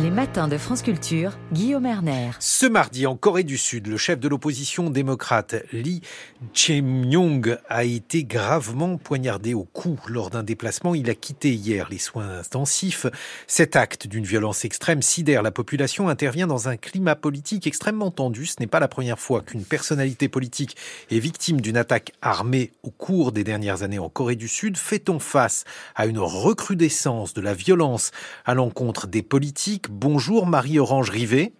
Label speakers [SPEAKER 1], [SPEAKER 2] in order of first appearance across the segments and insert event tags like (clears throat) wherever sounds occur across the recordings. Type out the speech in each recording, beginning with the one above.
[SPEAKER 1] Les matins de France Culture, Guillaume Erner.
[SPEAKER 2] Ce mardi, en Corée du Sud, le chef de l'opposition démocrate Lee Jae-myung a été gravement poignardé au cou lors d'un déplacement. Il a quitté hier les soins intensifs. Cet acte d'une violence extrême sidère la population, intervient dans un climat politique extrêmement tendu. Ce n'est pas la première fois qu'une personnalité politique est victime d'une attaque armée au cours des dernières années en Corée du Sud. Fait-on face à une recrudescence de la violence à l'encontre des politiques Bonjour Marie-Orange Rivet.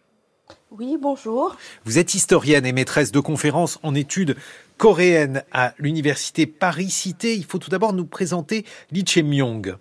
[SPEAKER 3] Oui, bonjour.
[SPEAKER 2] Vous êtes historienne et maîtresse de conférences en études coréennes à l'université Paris-Cité. Il faut tout d'abord nous présenter Lee Chae-myung.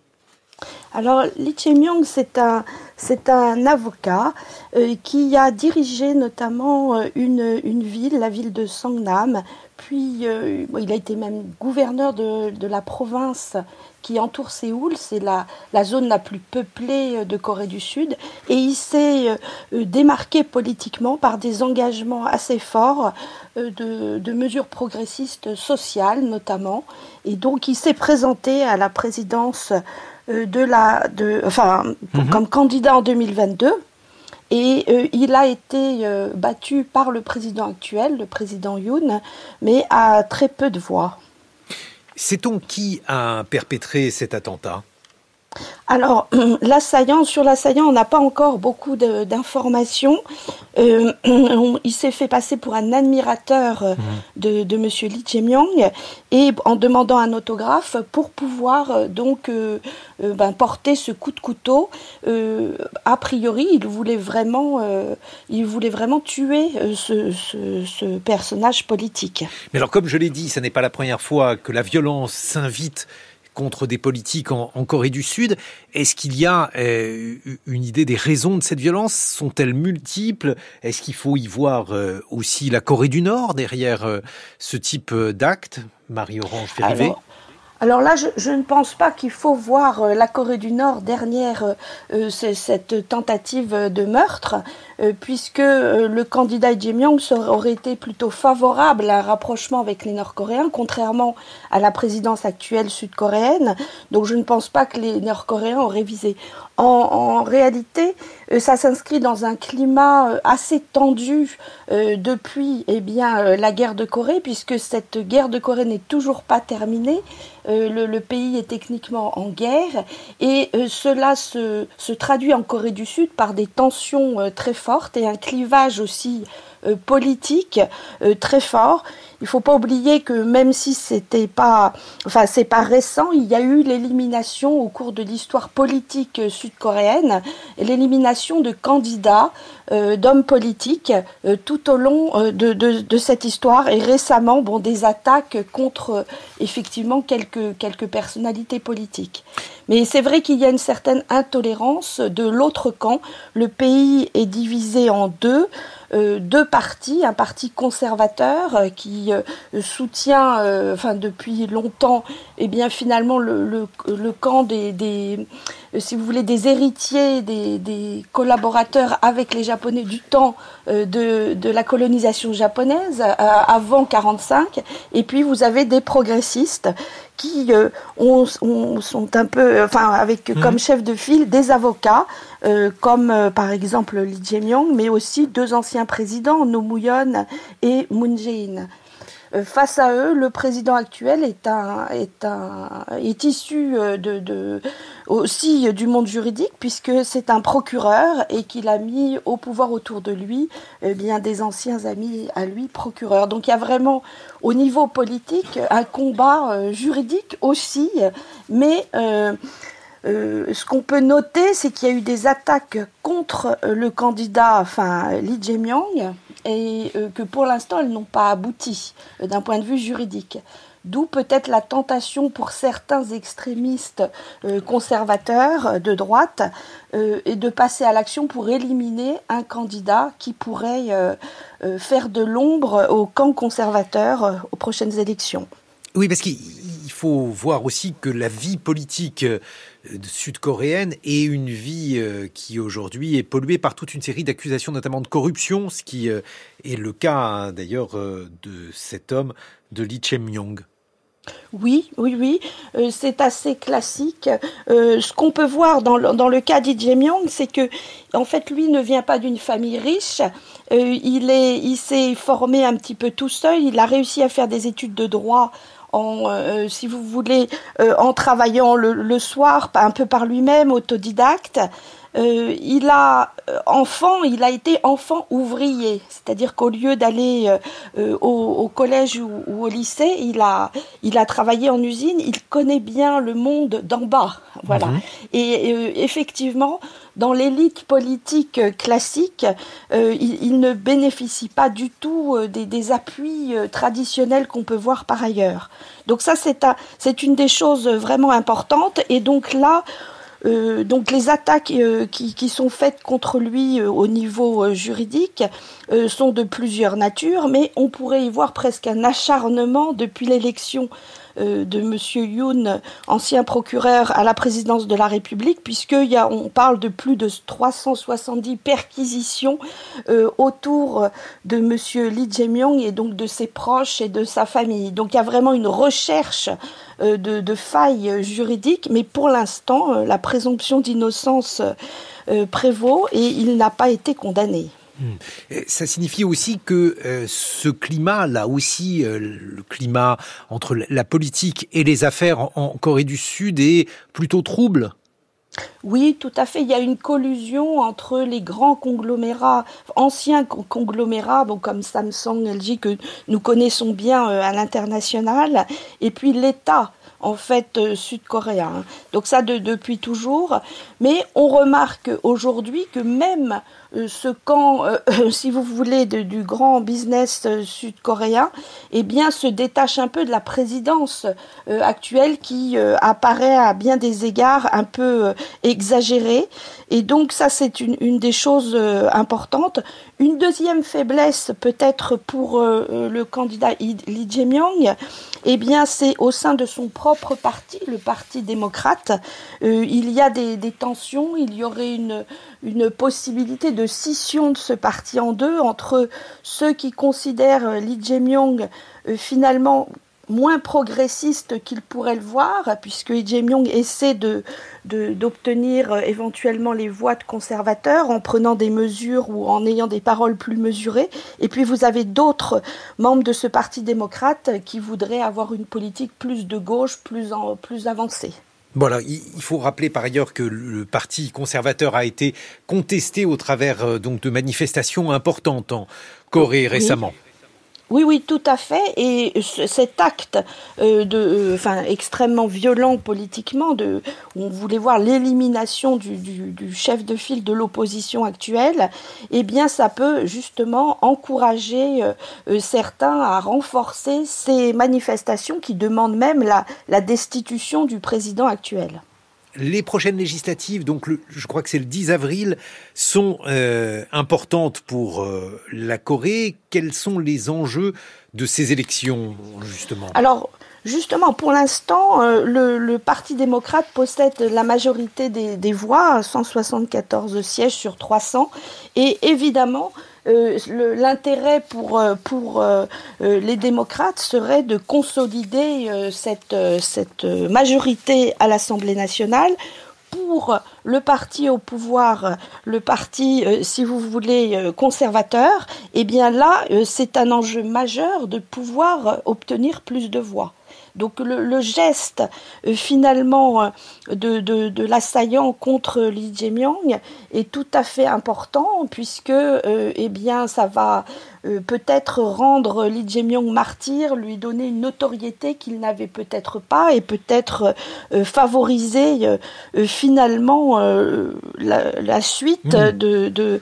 [SPEAKER 3] Alors, Lee Chae-myung, c'est un, c'est un avocat euh, qui a dirigé notamment euh, une, une, ville, la ville de Sangnam, puis euh, il a été même gouverneur de, de la province qui entoure Séoul, c'est la, la, zone la plus peuplée euh, de Corée du Sud, et il s'est euh, démarqué politiquement par des engagements assez forts de, de, mesures progressistes sociales notamment, et donc il s'est présenté à la présidence de la, de, enfin, mmh. comme candidat en 2022. Et euh, il a été euh, battu par le président actuel, le président Yoon, mais à très peu de voix.
[SPEAKER 2] Sait-on qui a perpétré cet attentat?
[SPEAKER 3] Alors, (clears throat) l'assaillant, sur l'assaillant, on n'a pas encore beaucoup d'informations. Euh, (clears throat) il s'est fait passer pour un admirateur euh, mmh. de, de M. Lee Jae-myung et en demandant un autographe pour pouvoir euh, donc euh, euh, ben, porter ce coup de couteau. A priori, il voulait vraiment, il voulait vraiment tuer ce, ce, ce personnage politique.
[SPEAKER 2] Mais alors, comme je l'ai dit, ce n'est pas la première fois que la violence s'invite contre des politiques en, Corée du Sud. Est-ce qu'il y a euh, une idée des raisons de cette violence? Sont-elles multiples? Est-ce qu'il faut y voir euh, aussi la Corée du Nord derrière euh, ce type d'acte Marie-Orange
[SPEAKER 3] alors là, je, ne pense pas qu'il faut voir euh, la Corée du Nord derrière euh, euh cette tentative de meurtre, puisque le candidat Lee Jae-myung aurait été plutôt favorable à un rapprochement avec les Nord-Coréens, contrairement à la présidence actuelle sud-coréenne. Donc je ne pense pas que les Nord-Coréens auraient visé. En, réalité, euh, ça s'inscrit dans un climat assez tendu depuis eh bien, la guerre de Corée, puisque cette guerre de Corée n'est toujours pas terminée. Euh, le, le, pays est techniquement en guerre et euh, cela se, se, traduit en Corée du Sud par des tensions euh, très fortes et un clivage aussi politique très fort. Il ne faut pas oublier que même si c'était pas, enfin c'est pas récent, il y a eu l'élimination au cours de l'histoire politique sud-coréenne, l'élimination de candidats, euh, d'hommes politiques euh, tout au long euh, de, cette histoire et récemment, bon, des attaques contre effectivement quelques personnalités politiques. Mais c'est vrai qu'il y a une certaine intolérance de l'autre camp. Le pays est divisé en deux. Euh, deux partis, un parti conservateur euh, qui euh, soutient, euh, enfin depuis longtemps, et eh bien finalement le, le, le camp des, des, si vous voulez, des héritiers, des, des, collaborateurs avec les Japonais du temps de, de la colonisation japonaise avant 45, et puis vous avez des progressistes qui euh, ont, ont, sont un peu, enfin, avec mmh. comme chef de file des avocats, euh, comme euh, par exemple Lee Jae-myung, mais aussi deux anciens présidents, No Moo-yeon et Moon Jae-in. Euh, face à eux, le président actuel est, issu de, de, aussi du monde juridique, puisque c'est un procureur et qu'il a mis au pouvoir autour de lui eh bien, des anciens amis à lui procureurs. Donc il y a vraiment au niveau politique un combat euh, juridique aussi, mais euh, euh, ce qu'on peut noter, c'est qu'il y a eu des attaques contre le candidat, enfin Lee Jae-myung, et euh, que pour l'instant elles n'ont pas abouti euh, d'un point de vue juridique. D'où peut-être la tentation pour certains extrémistes euh, conservateurs de droite euh, et de passer à l'action pour éliminer un candidat qui pourrait euh, faire de l'ombre au camp conservateur aux prochaines élections.
[SPEAKER 2] Oui, parce qu'il faut voir aussi que la vie politique euh, sud-coréenne est une vie euh, qui aujourd'hui est polluée par toute une série d'accusations, notamment de corruption, ce qui euh, est le cas hein, d'ailleurs de cet homme, de Lee Chae-myung.
[SPEAKER 3] Oui, oui, oui, c'est assez classique. ce qu'on peut voir dans le, dans le cas d'Lee myung c'est que, en fait, lui ne vient pas d'une famille riche. il est, il s'est formé un petit peu tout seul. Il a réussi à faire des études de droit en, euh, si vous voulez, euh, en travaillant le, soir, un peu par lui-même, autodidacte. Euh, il a enfant, il a été enfant ouvrier, c'est-à-dire qu'au lieu d'aller au, au, collège ou, ou, au lycée, il a, il a travaillé en usine. Il connaît bien le monde d'en bas, voilà. Mhm. Et effectivement, dans l'élite politique classique, euh, il, ne bénéficie pas du tout euh, des, appuis euh, traditionnels qu'on peut voir par ailleurs. Donc ça, c'est une des choses vraiment importantes. Et donc là, donc les attaques qui, qui, sont faites contre lui au niveau juridique sont de plusieurs natures, mais on pourrait y voir presque un acharnement depuis l'élection euh, de Monsieur Yoon, ancien procureur à la présidence de la République, puisqu'on on parle de plus de 370 perquisitions euh, autour de Monsieur Lee Jae-myung et donc de ses proches et de sa famille. Donc il y a vraiment une recherche euh, de, failles juridiques, mais pour l'instant, la présomption d'innocence prévaut et il n'a pas été condamné.
[SPEAKER 2] Hmm. Ça signifie aussi que euh, ce climat, là aussi, euh, le climat entre la politique et les affaires en, Corée du Sud est plutôt trouble?
[SPEAKER 3] Oui, tout à fait. Il y a une collusion entre les grands conglomérats, anciens conglomérats, comme Samsung, LG, que nous connaissons bien euh, à l'international, et puis l'État en fait sud-coréen. Donc ça depuis toujours. Mais on remarque aujourd'hui que même euh, ce camp, euh, (laughs) si vous voulez, du grand business euh, sud-coréen, eh bien, se détache un peu de la présidence actuelle qui apparaît à bien des égards un peu exagérée. Et donc, ça, c'est une, des choses importantes. Une deuxième faiblesse, peut-être pour le candidat Lee Jae-myung, eh bien, c'est au sein de son propre parti, le Parti démocrate. il y a des, tensions, il y aurait une, possibilité de scission de ce parti en deux entre ceux qui considèrent euh, Lee Jae-myung euh, finalement moins progressiste qu'il pourrait le voir, puisque Lee Jae-myung essaie de, d'obtenir euh, éventuellement les voix de conservateurs en prenant des mesures ou en ayant des paroles plus mesurées. Et puis vous avez d'autres membres de ce parti démocrate qui voudraient avoir une politique plus de gauche, plus, en, plus avancée.
[SPEAKER 2] Voilà, il faut rappeler par ailleurs que le Parti conservateur a été contesté au travers euh, donc de manifestations importantes en Corée récemment.
[SPEAKER 3] Oui, oui, tout à fait. Et cet acte euh, euh, extrêmement violent politiquement, de, on voulait voir l'élimination du, chef de file de l'opposition actuelle, eh bien, ça peut justement encourager euh, certains à renforcer ces manifestations qui demandent même la destitution du président actuel
[SPEAKER 2] les prochaines législatives, donc je crois que c'est le 10 avril, sont euh, importantes pour euh, la Corée. Quels sont les enjeux de ces élections, justement?
[SPEAKER 3] Alors, justement, pour l'instant, euh, le, Parti démocrate possède la majorité des, des voix, 174 sièges sur 300. Et évidemment, l'intérêt pour, euh, euh, les démocrates serait de consolider cette, cette majorité à l'Assemblée nationale pour le parti au pouvoir, le parti, si vous voulez, conservateur, eh bien là, c'est un enjeu majeur de pouvoir obtenir plus de voix. Donc le, geste euh, finalement euh, de, l'assaillant contre Li Jae-myung est tout à fait important puisque euh, eh bien ça va peut-être rendre Lee Jae-myung martyr, lui donner une notoriété qu'il n'avait peut-être pas et peut-être favoriser finalement la, suite mmh. de,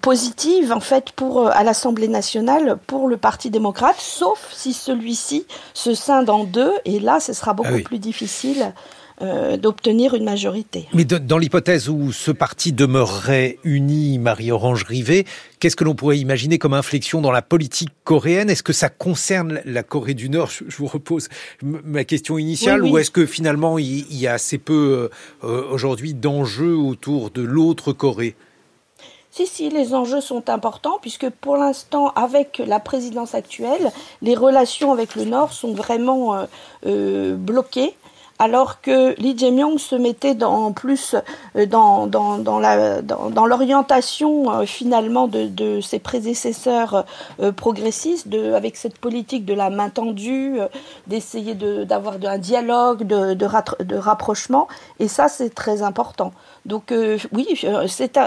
[SPEAKER 3] positive en fait pour à l'Assemblée nationale pour le Parti démocrate, sauf si celui-ci se scinde en deux, et là, ce sera beaucoup ah plus difficile d'obtenir une majorité.
[SPEAKER 2] Mais dans l'hypothèse où ce parti demeurerait uni, Marie-Orange Rivet, qu'est-ce que l'on pourrait imaginer comme inflexion dans la politique coréenne? Est-ce que ça concerne la Corée du Nord? Je vous repose ma question initiale. Ou est-ce que finalement il y a assez peu aujourd'hui d'enjeux autour de l'autre Corée?
[SPEAKER 3] Si, si, les enjeux sont importants puisque pour l'instant, avec la présidence actuelle, les relations avec le Nord sont vraiment euh, euh, bloquées alors que Lee Jae-myung se mettait en plus euh, dans, dans, dans, dans, l'orientation euh, finalement de, de, ses prédécesseurs euh, progressistes, de, avec cette politique de la main tendue, d'essayer d'avoir un dialogue, de, de, de, rapprochement, et ça c'est très important. Donc oui, c'est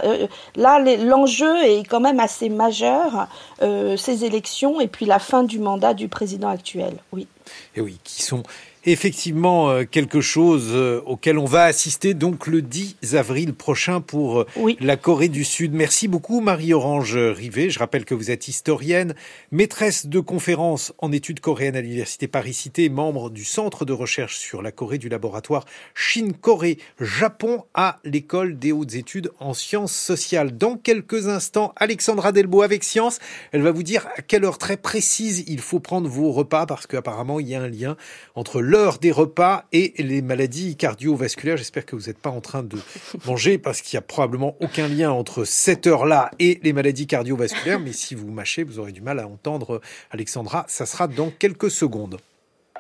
[SPEAKER 3] là l'enjeu est quand même assez majeur, ces élections et puis la fin du mandat du président actuel. Oui.
[SPEAKER 2] Et oui, qui sont effectivement euh, quelque chose euh, auquel on va assister donc le 10 avril prochain pour euh, la Corée du Sud. Merci beaucoup Marie-Orange Rivet. Je rappelle que vous êtes historienne, maîtresse de conférences en études coréennes à l'Université Paris-Cité, membre du Centre de recherche sur la Corée du laboratoire Chine-Corée Japon à l'École des hautes études en sciences sociales. Dans quelques instants, Alexandra Delbo avec Science, elle va vous dire à quelle heure très précise il faut prendre vos repas parce qu'apparemment il y a un lien entre l'heure des repas et les maladies cardiovasculaires. J'espère que vous n'êtes pas en train de (laughs) manger parce qu'il n'y a probablement aucun lien entre cette heure-là et les maladies cardiovasculaires. Mais si vous mâchez, vous aurez du mal à entendre Alexandra. Ça sera dans quelques secondes.